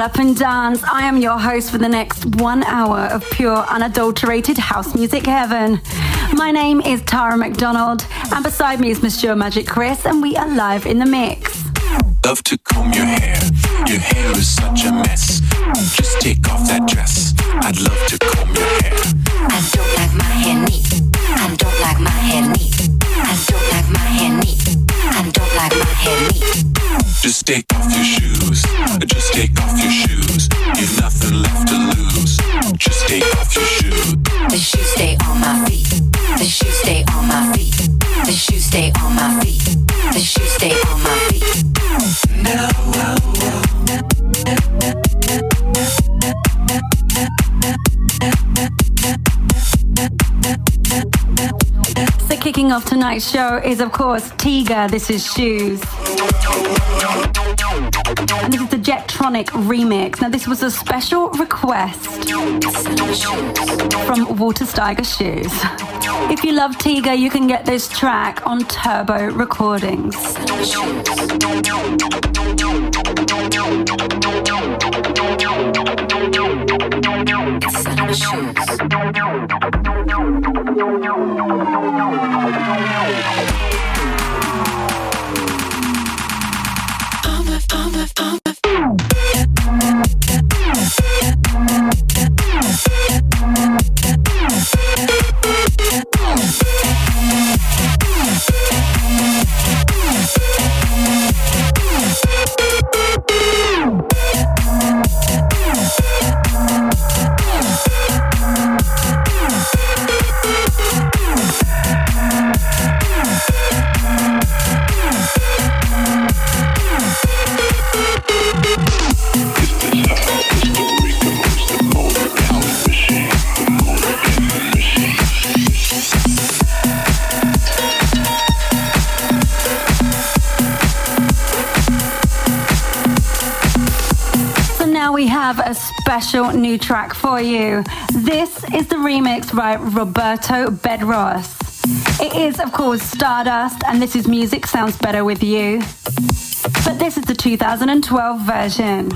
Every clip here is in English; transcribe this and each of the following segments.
Up and Dance. I am your host for the next one hour of pure, unadulterated house music heaven. My name is Tara McDonald, and beside me is Monsieur Magic Chris, and we are live in the mix. Love to comb your hair. Your hair is such a mess. Just take tonight's show is, of course, Tiga. This is Shoes. And this is the Jetronic remix. Now, this was a special request from Walter Steiger Shoes. If you love Tiga, you can get this track on Turbo Recordings. So special new track for you. This is the remix by Roberto Bedros. It is, of course, Stardust, and this is Music Sounds Better With You. But this is the 2012 version.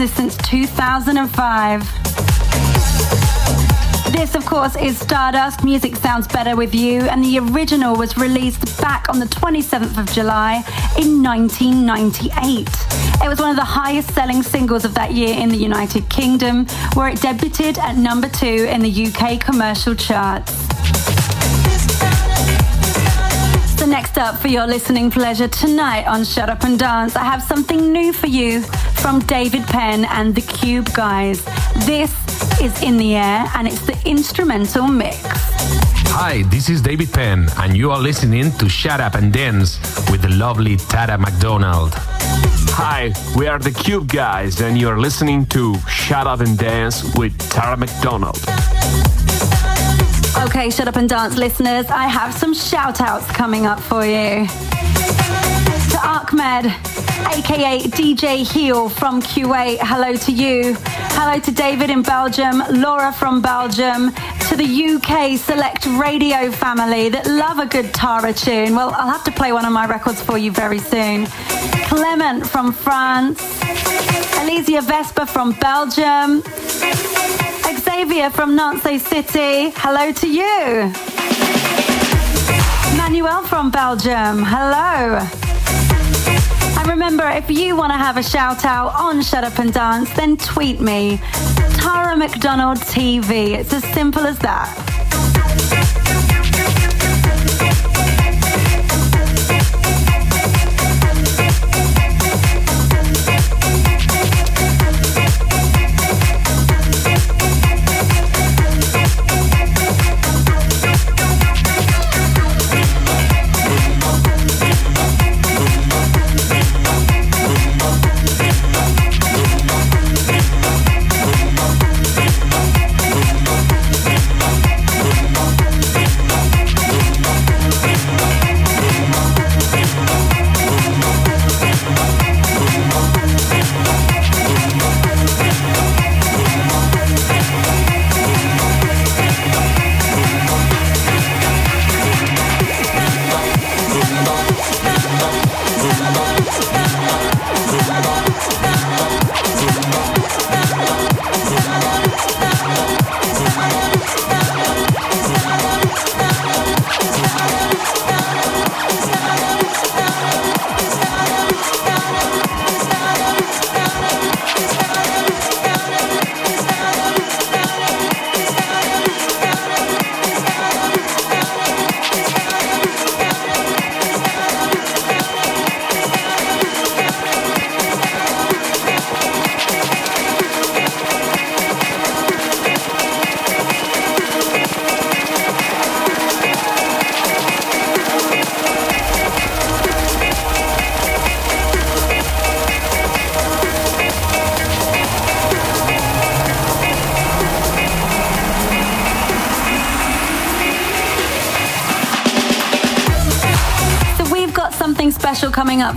Business since 2005. This, of course, is Stardust. Music sounds better with you, and the original was released back on the 27th of July in 1998. It was one of the highest selling singles of that year in the United Kingdom, where it debuted at number two in the UK commercial charts. So, next up for your listening pleasure tonight on Shut Up and Dance, I have something new for you from David Penn and the Cube Guys. This is In the Air and it's the instrumental mix. Hi, this is David Penn, and you are listening to Shut Up and Dance with the lovely Tara McDonald. Hi, we are the Cube Guys, and you're listening to Shut Up and Dance with Tara McDonald. Okay, Shut Up and Dance listeners, I have some shout outs coming up for you. To Ahmed, aka DJ Heel from Kuwait, hello to you. Hello to David in Belgium, Laura from Belgium, to the UK Select Radio family that love a good Tara tune. Well, I'll have to play one of my records for you very soon. Clement from France, Elysia Vespa from Belgium, Xavier from Nancy City, hello to you. Manuel from Belgium, hello. And remember, if you want to have a shout out on Shut Up and Dance, then tweet me, Tara McDonald TV. It's as simple as that.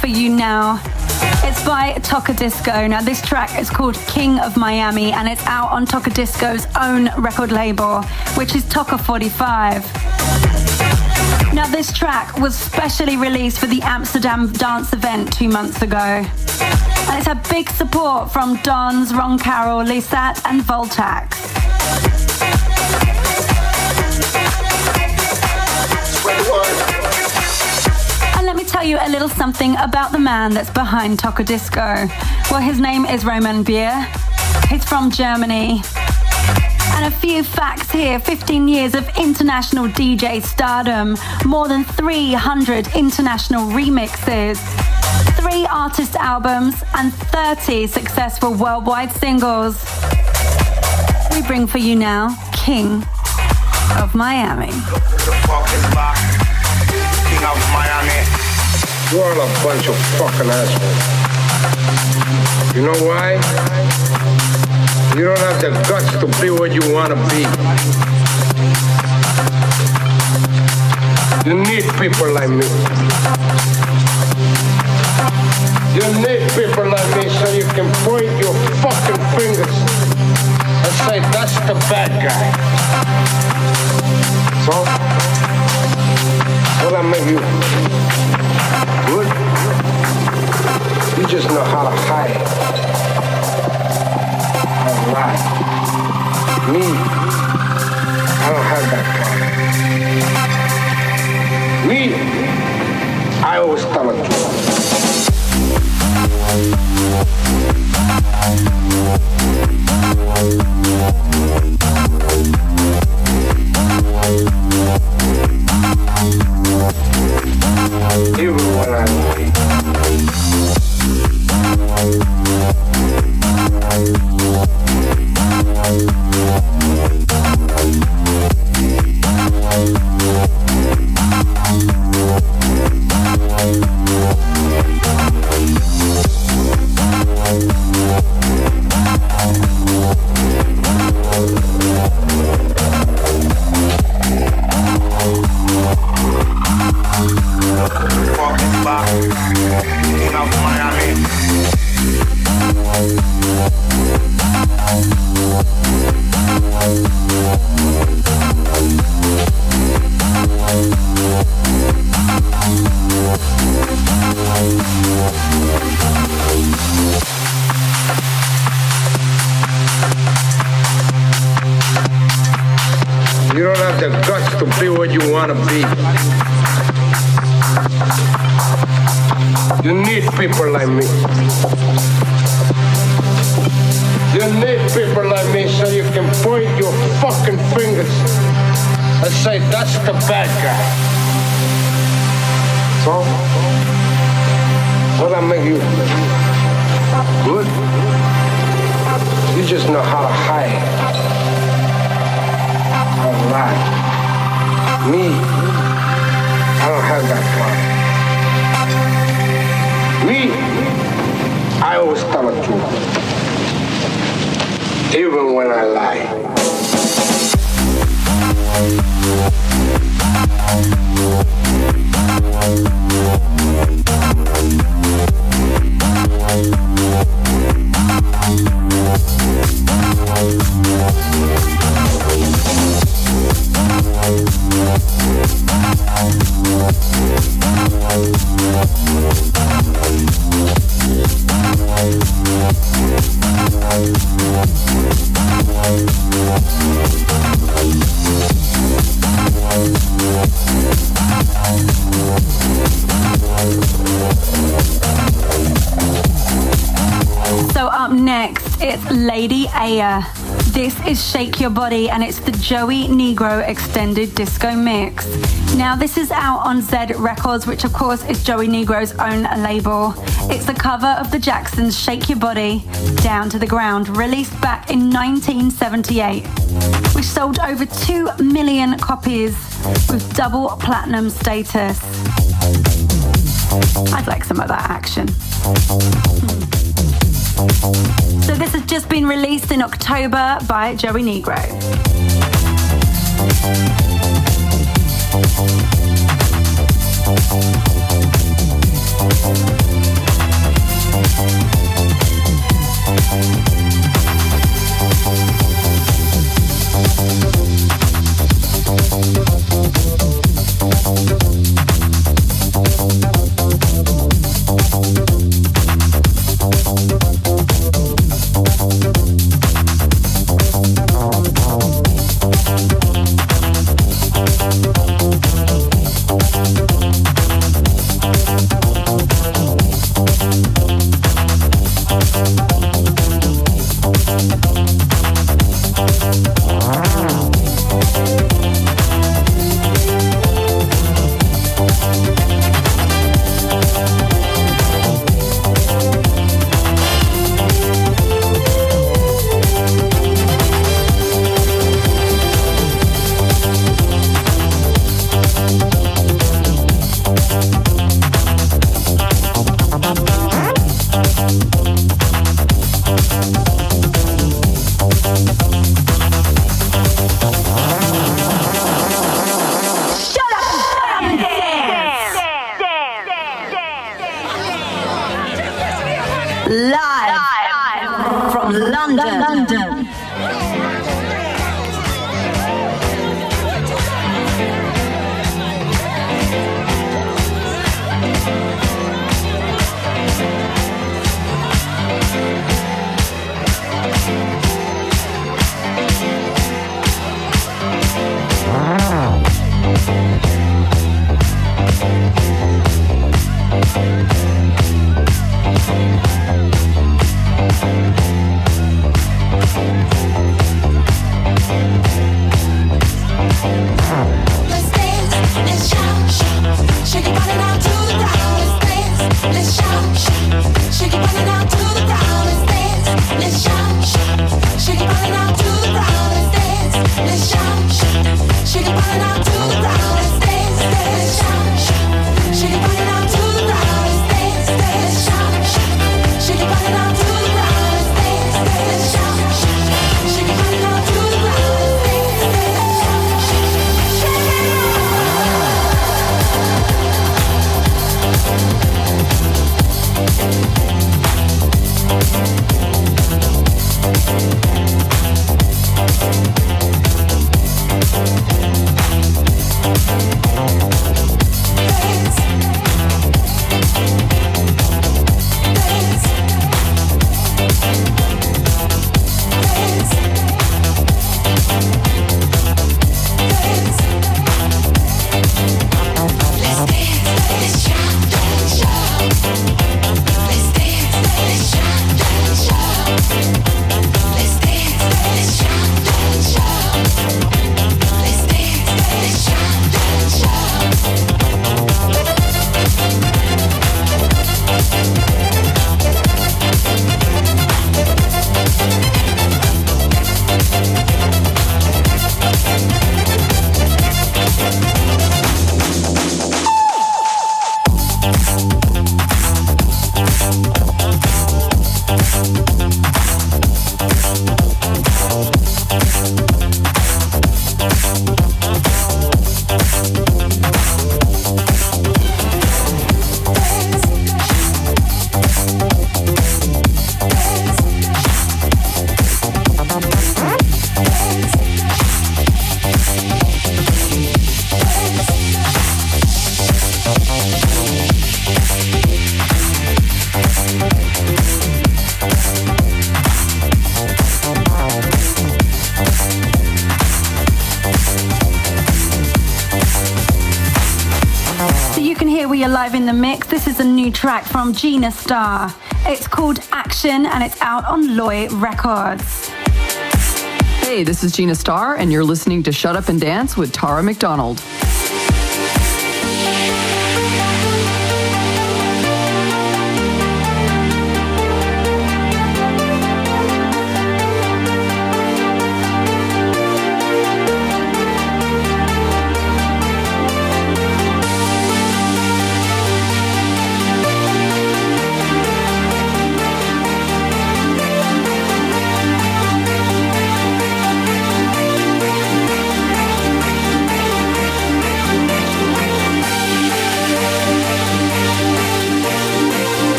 For you now. It's by Tocadisco. Now, this track is called King of Miami and it's out on Tocadisco's own record label, which is Toca 45. Now, this track was specially released for the Amsterdam dance event two months ago. And it's had big support from Dons, Ron Carroll, Lissat, and Voltaxx. A little something about the man that's behind Tocadisco. Well, his name is Roman Böer. He's from Germany. And a few facts here 15 years of international DJ stardom, more than 300 international remixes, three artist albums, and 30 successful worldwide singles. We bring for you now King of Miami. King of Miami. You're all a bunch of fucking assholes. You know why? You don't have the guts to be what you want to be. You need people like me. You need people like me so you can point your fucking fingers and say, that's the bad guy. So, what I make you? You just know how to hide. And lie. Me, I don't have that problem. Me, I always tell the truth. It's Lady Aya. This is Shake Your Body and it's the Joey Negro Extended Disco Mix. Now, this is out on Z Records, which of course is Joey Negro's own label. It's a cover of the Jacksons' Shake Your Body Down to the Ground, released back in 1978, which sold over 2 million copies with double platinum status. I'd like some of that action. So this has just been released in October by Joey Negro. Track from Gina Star. It's called Action and it's out on Loy Records. Hey, this is Gina Star, and you're listening to Shut Up and Dance with Tara McDonald.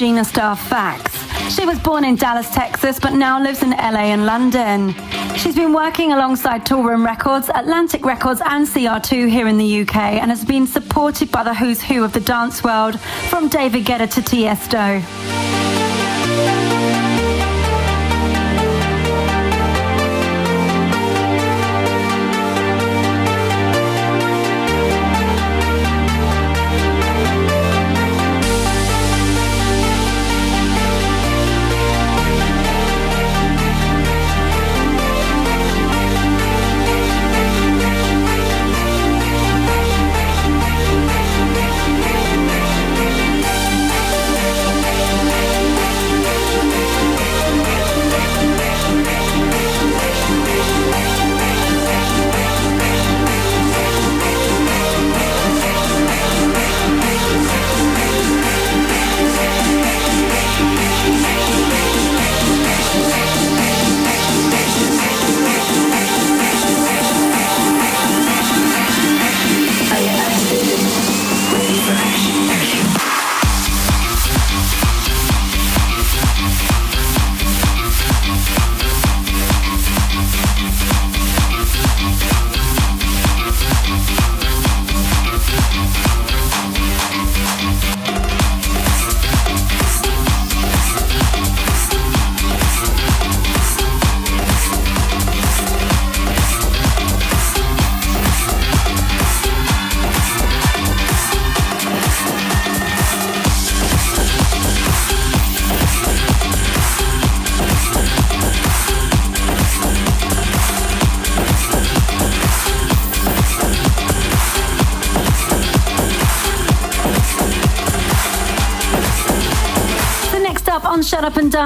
Gina Star facts. She was born in Dallas, Texas, but now lives in LA and London. She's been working alongside Toolroom Records, Atlantic Records, and CR2 here in the UK, and has been supported by the who's who of the dance world, from David Guetta to Tiesto.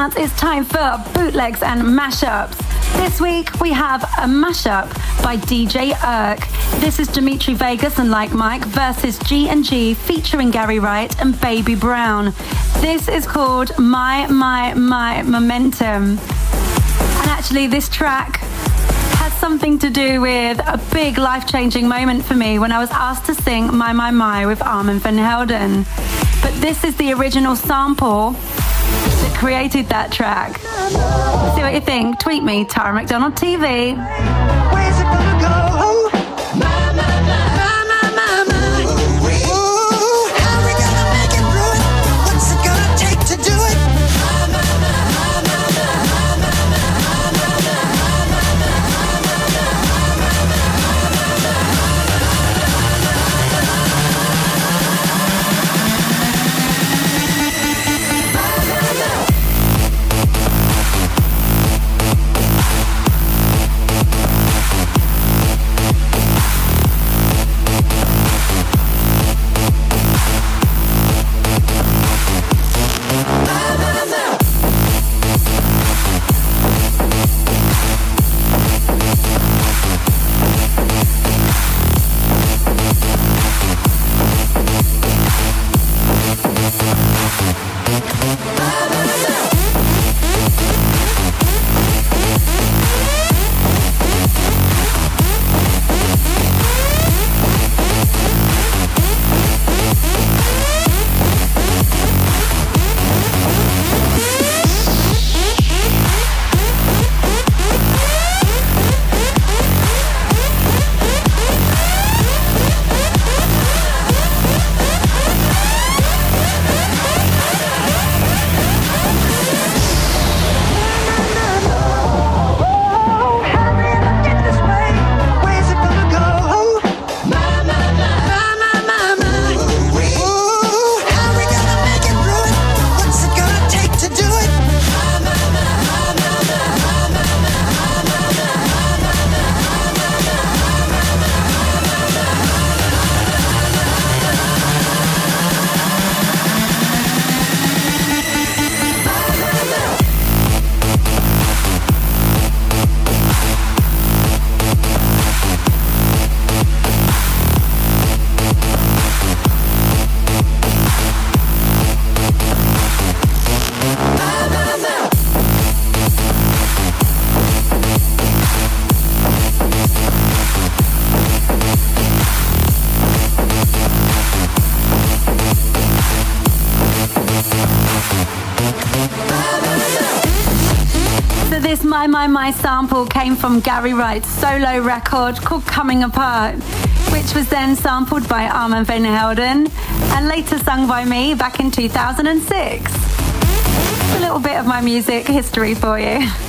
Dance, it's time for bootlegs and mashups. This week we have a mashup by DJ Irk. This is Dimitri Vegas and Like Mike versus G and G featuring Gary Wright and Baby Brown. This is called My My My Momentum. And actually this track has something to do with a big life-changing moment for me when I was asked to sing My My My with Armand van Helden. But this is the original sample created that track. See what you think. Tweet me, Tara McDonald TV. Came from Gary Wright's solo record called Coming Apart, which was then sampled by Armand Van Helden and later sung by me back in 2006. A little bit of my music history for you.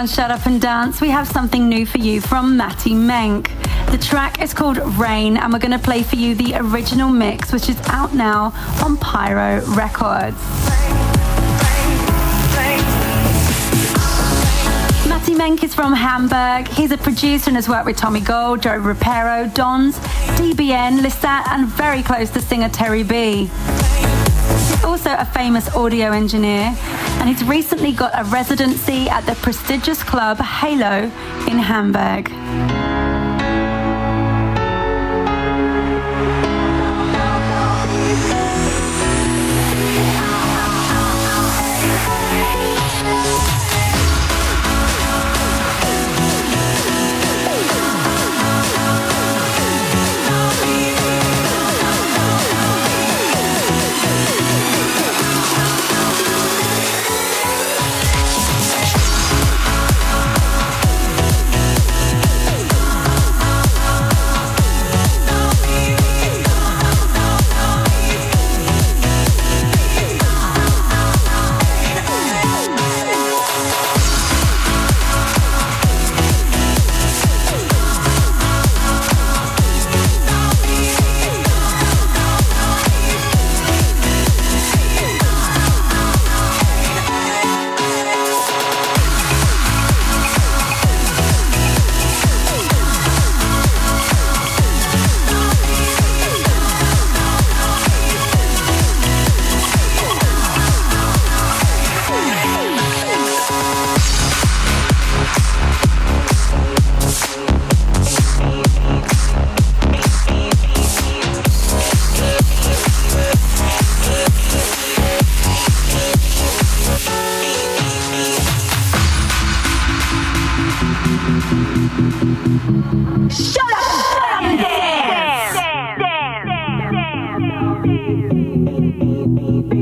on Shut Up and Dance, we have something new for you from Matty Menk. The track is called Rain, and we're going to play for you the original mix, which is out now on Pyro Records. Matty Menk is from Hamburg. He's a producer and has worked with Tommy Gold, Joe Rapero, Dons, DBN, Lissat, and very close to singer Terry B. He's also a famous audio engineer and he's recently got a residency at the prestigious club Halo in Hamburg.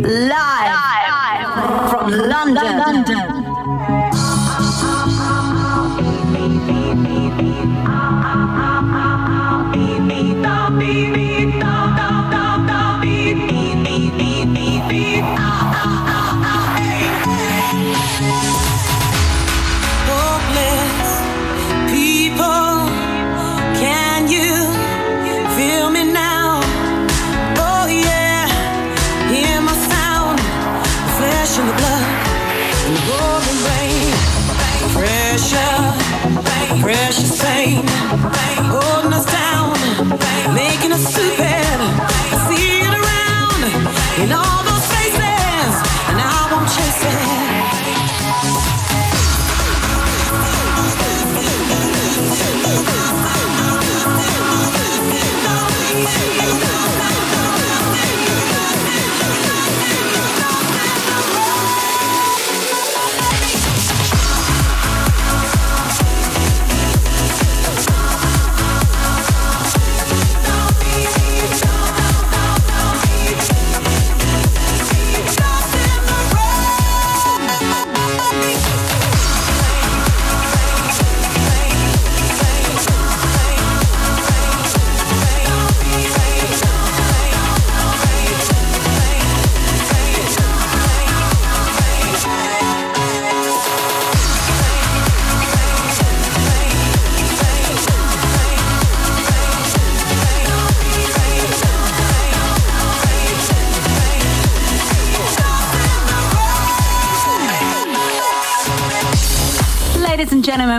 Live, Live. from London. London.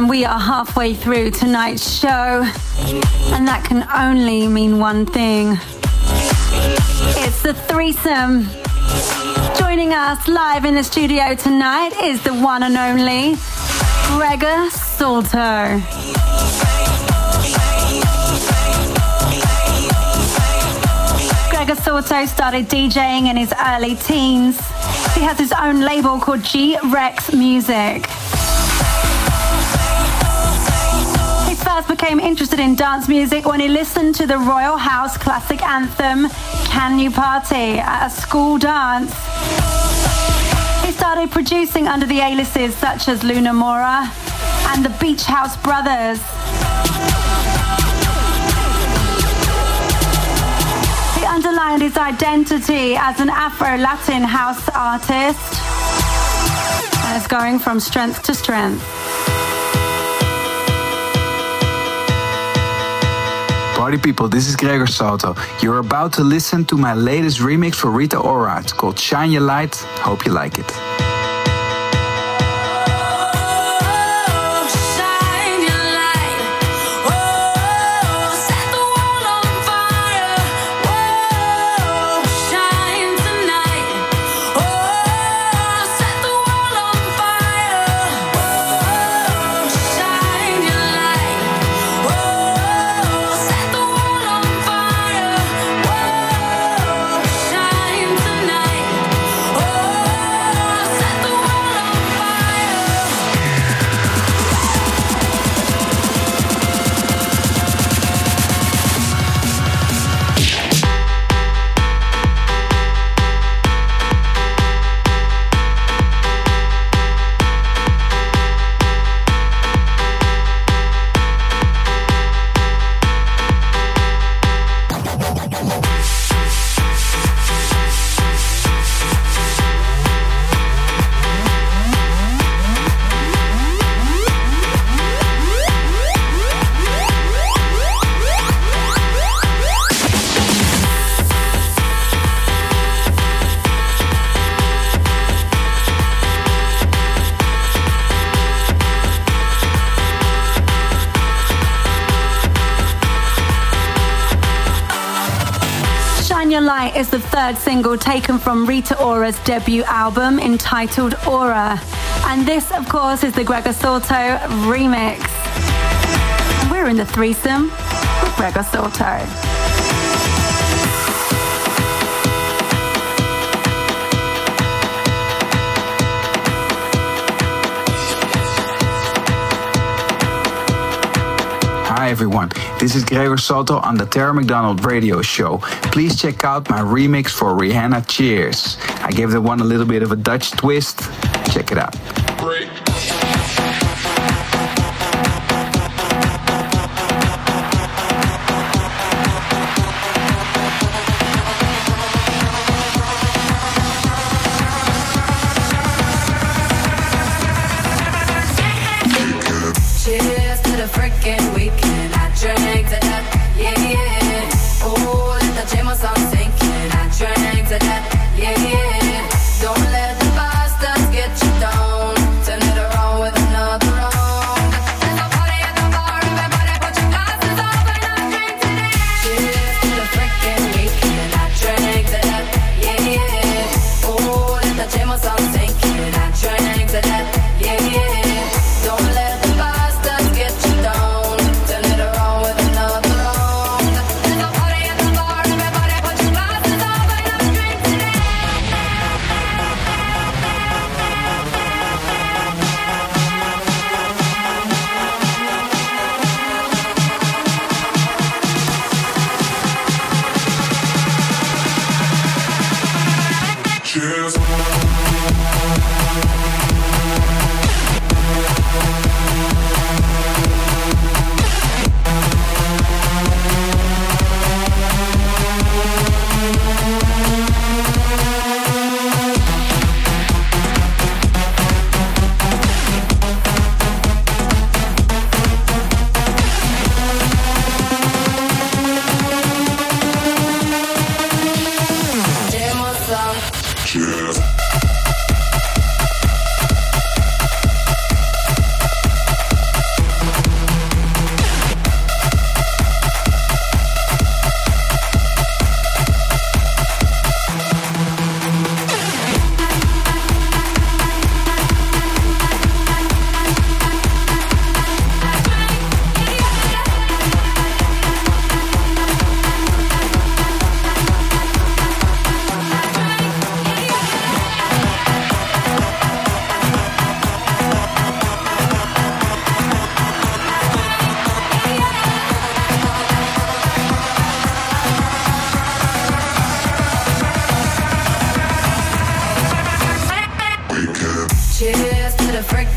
We are halfway through tonight's show, and that can only mean one thing it's the threesome. Joining us live in the studio tonight is the one and only Gregor Salto. Gregor Salto started DJing in his early teens. He has his own label called G Rex Music. Became interested in dance music when he listened to the Royal House classic anthem, Can You Party, at a school dance. He started producing under the aliases such as Luna Mora and the Beach House Brothers. He underlined his identity as an Afro-Latin house artist and going from strength to strength. Party people, this is Gregor Salto. You're about to listen to my latest remix for Rita Ora. It's called Shine Your Light. Hope you like it. Third single taken from Rita Ora's debut album entitled Ora. And this, of course, is the Gregor Salto remix. We're in the threesome with Gregor Salto. Everyone, this is Gregor Salto on the Tara McDonald radio show. Please check out my remix for Rihanna Cheers. I gave the one a little bit of a Dutch twist. Check it out.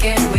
again.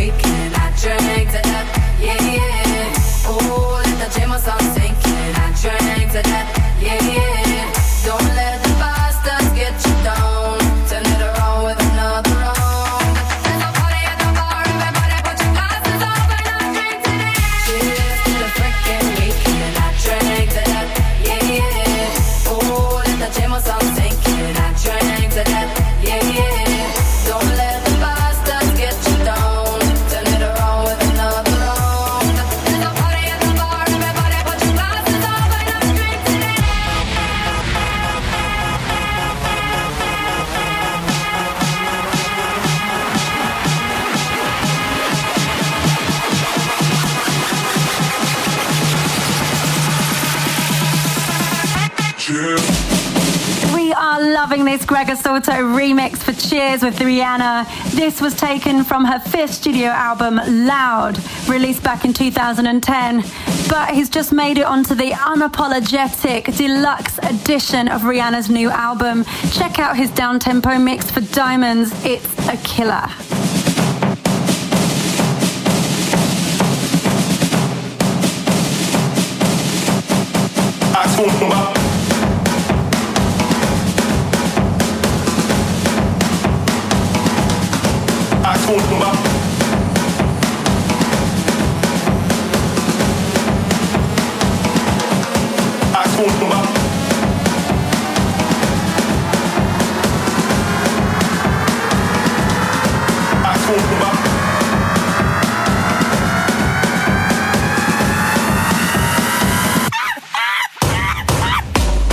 Cheers with Rihanna. This was taken from her fifth studio album, Loud, released back in 2010. But he's just made it onto the unapologetic deluxe edition of Rihanna's new album. Check out his downtempo mix for Diamonds. It's a killer. I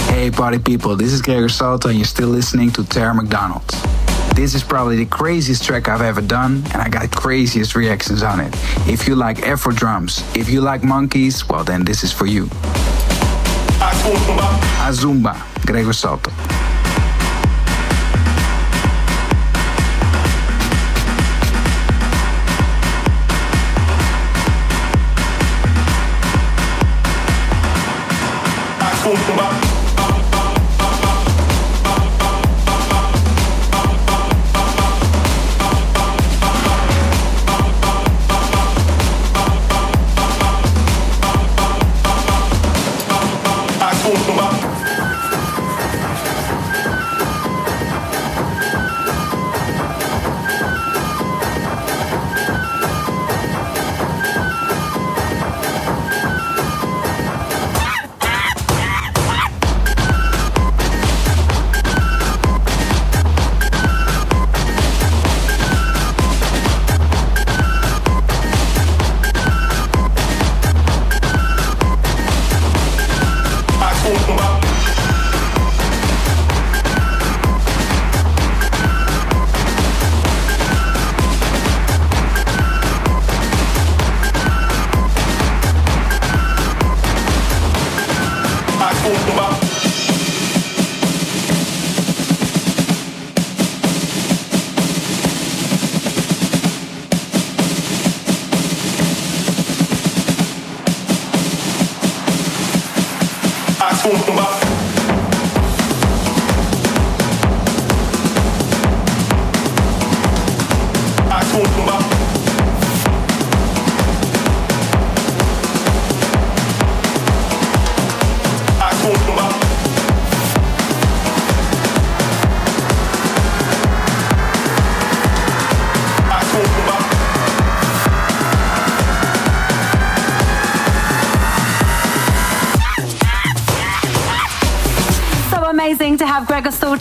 Hey party people, this is Gregor Salto and you're still listening to Tara McDonald. This is probably the craziest track I've ever done, and I got craziest reactions on it. If you like Afro drums, if you like monkeys, well then this is for you. Azumba, Gregor Salto.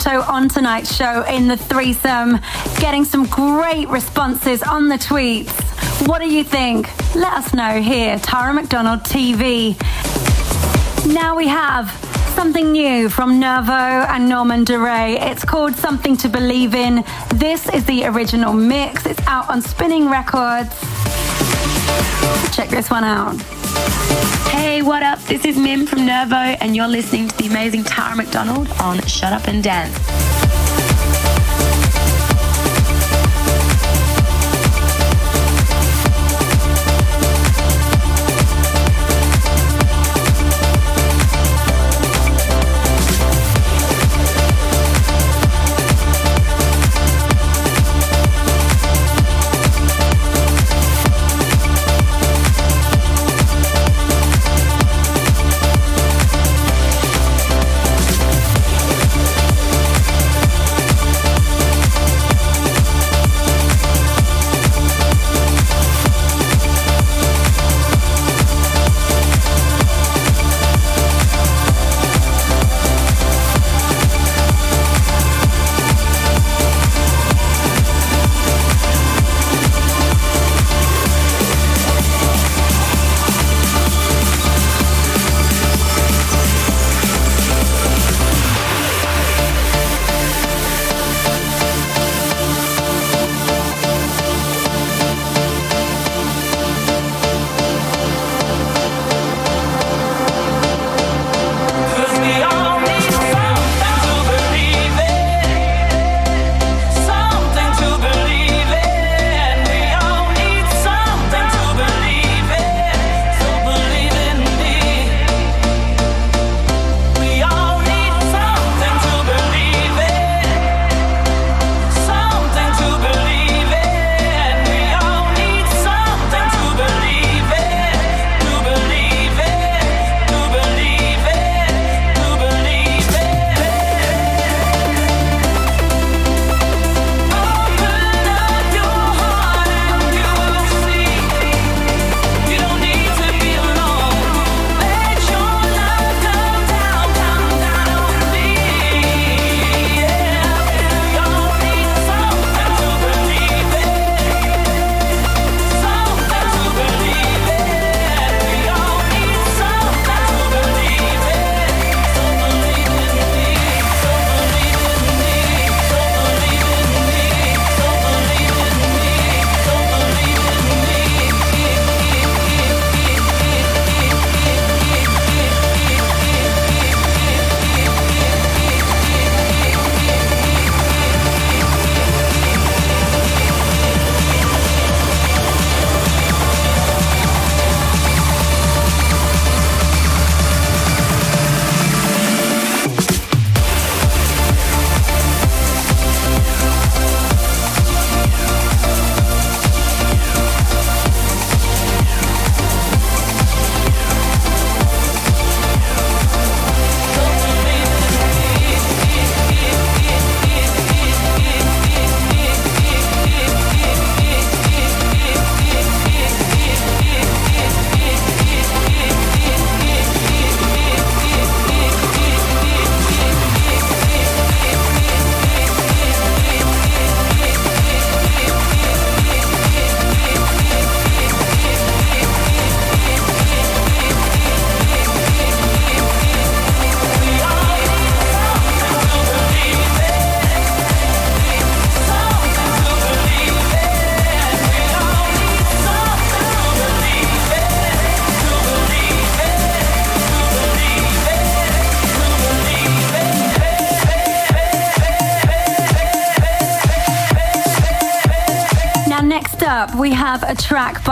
On tonight's show in the threesome, getting some great responses on the tweets. What do you think? Let us know here, Tara McDonald TV. Now we have something new from Nervo and Norman Doray. It's called Something to Believe in. This is the original mix. It's out on Spinnin' Records. Check this one out. Hey, what up? This is Mim from Nervo, and you're listening to the amazing Tara McDonald on Shut Up and Dance.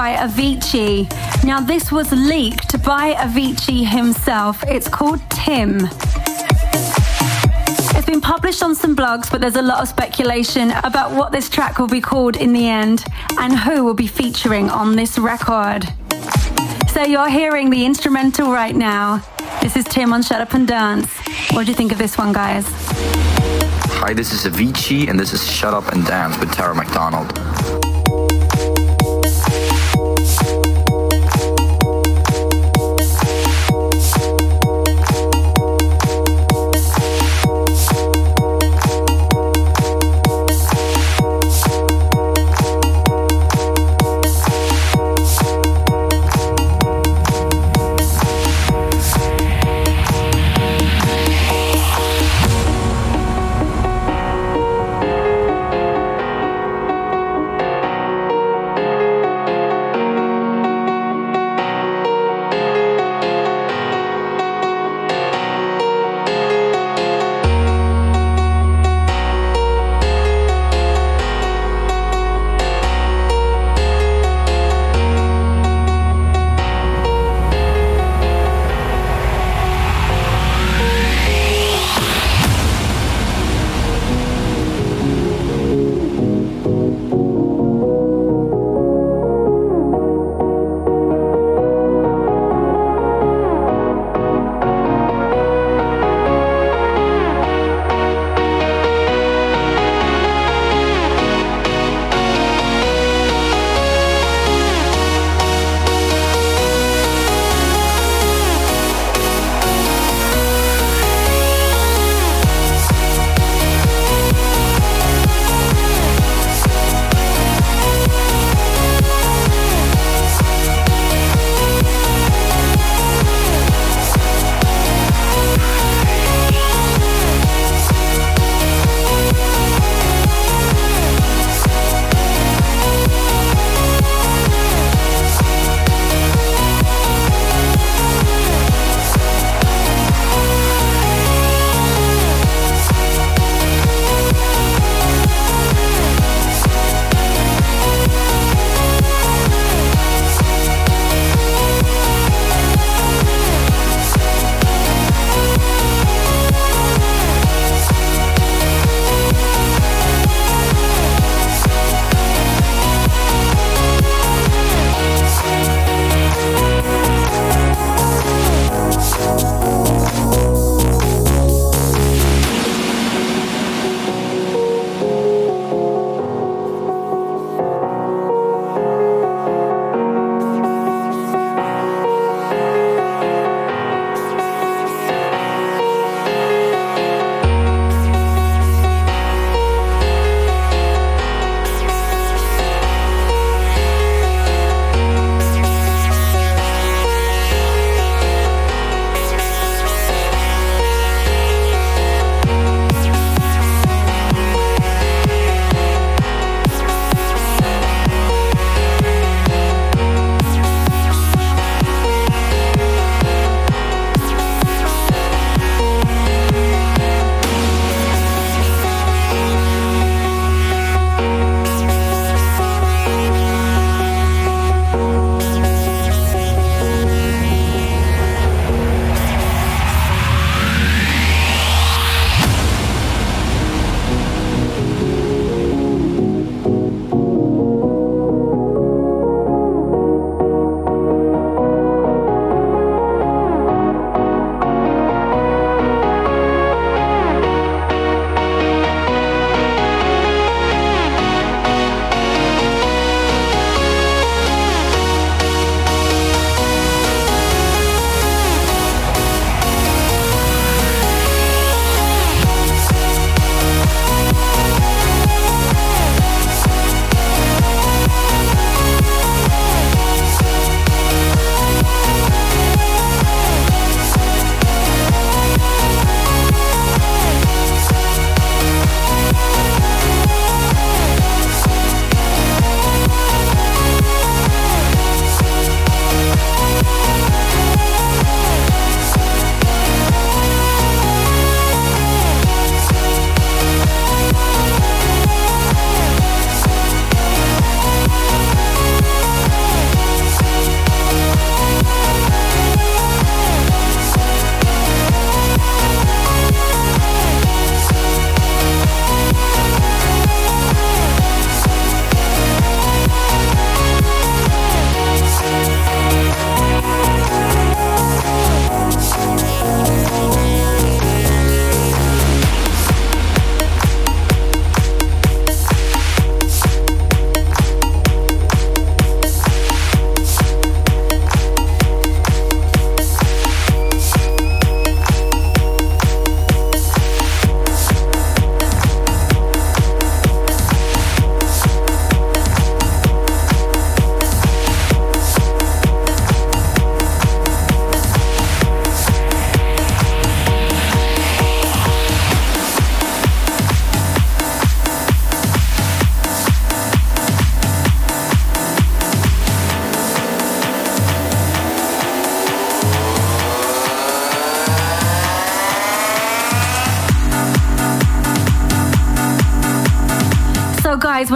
By Avicii. Now, this was leaked by Avicii himself. It's called Tim. It's been published on some blogs, but there's a lot of speculation about what this track will be called in the end and who will be featuring on this record. So you're hearing the instrumental right now. This is Tim on Shut Up and Dance. What do you think of this one, guys? Hi, this is Avicii, and this is Shut Up and Dance with Tara McDonald.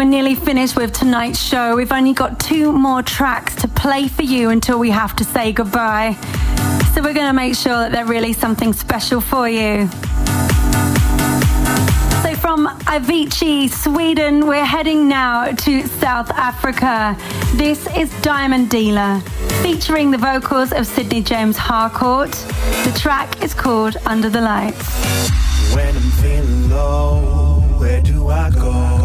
We're nearly finished with tonight's show. We've only got two more tracks to play for you until we have to say goodbye. So, we're going to make sure that they're really something special for you. So, from Avicii, Sweden, we're heading now to South Africa. This is Diamond Dealer, featuring the vocals of Sydney James Harcourt. The track is called Under the Lights. When I'm feeling low, where do I go?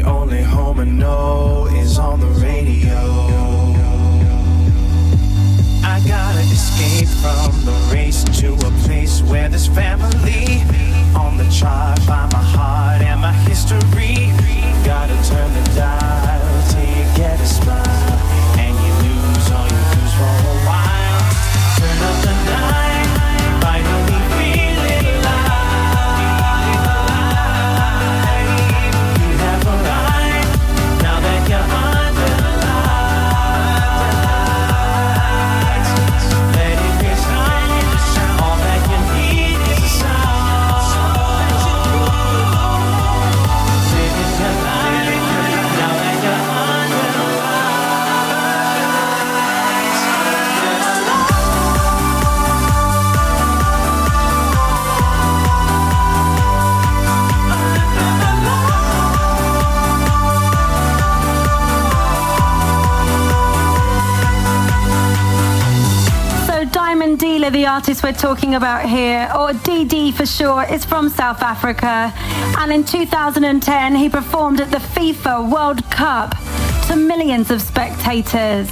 The only home I know is on the radio. I gotta escape from the race to a place where there's family. On the chart by my heart and my history. Gotta turn the dial till you get a smile. The artist we're talking about here, oh, or DD for short, is from South Africa. And in 2010, he performed at the FIFA World Cup to millions of spectators.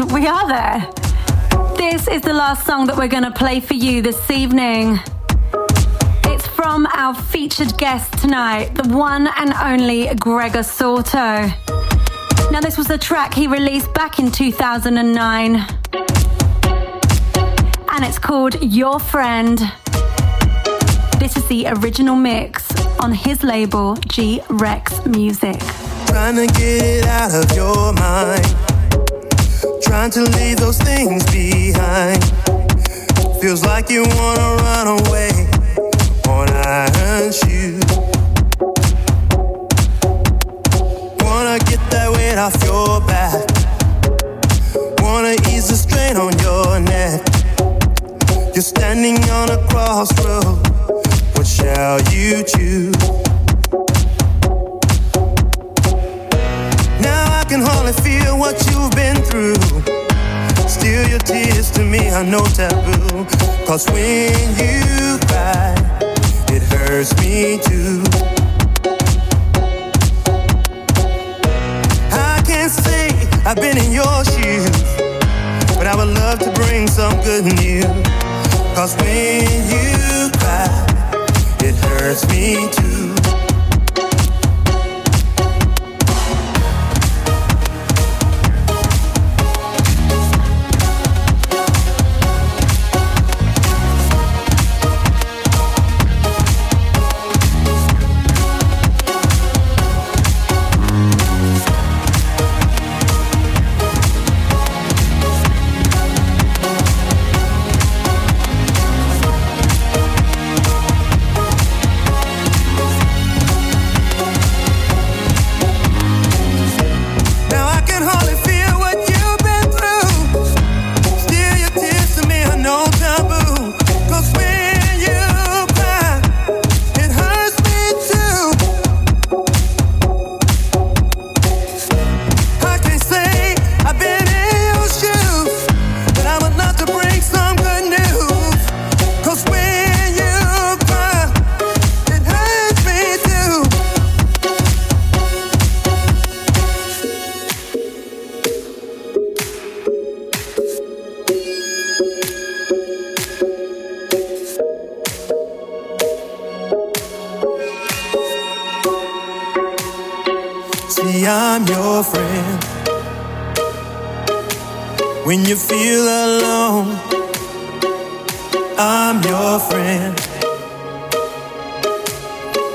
we are there. This is the last song that we're going to play for you this evening. It's from our featured guest tonight, the one and only Gregor Salto. Now, this was a track he released back in 2009, and it's called Your Friend. This is the original mix on his label, G Rex Music. Trying to get it out of your mind. Trying to leave those things behind. Feels like you wanna run away. You've been through. Steal your tears to me are no taboo. Cause when you cry, it hurts me too. I can't say I've been in your shoes, but I would love to bring some good news. Cause when you cry, it hurts me too.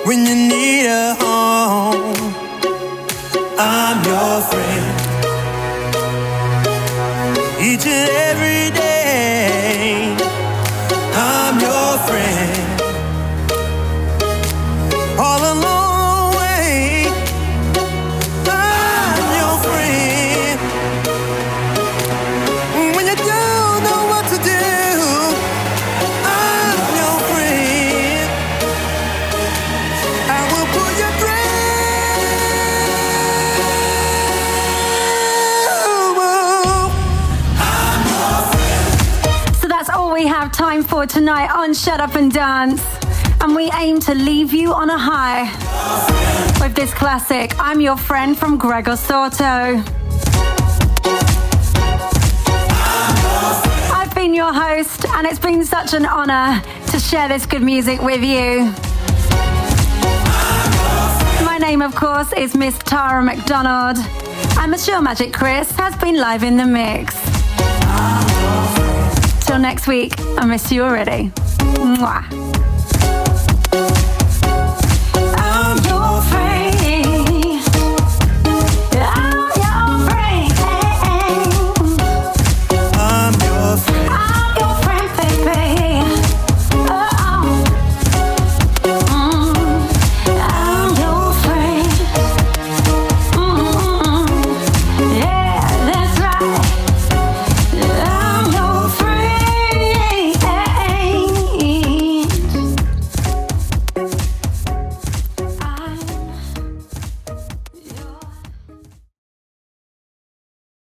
When you need a home, I'm your friend. Each and every day, on Shut Up and Dance. And we aim to leave you on a high with this classic I'm Your Friend from Gregor Salto. I've been your host, and it's been such an honor to share this good music with you. My name, of course, is Miss Tara McDonald, and Michelle Magic Chris has been live in the mix. Till next week, I miss you already. 哇。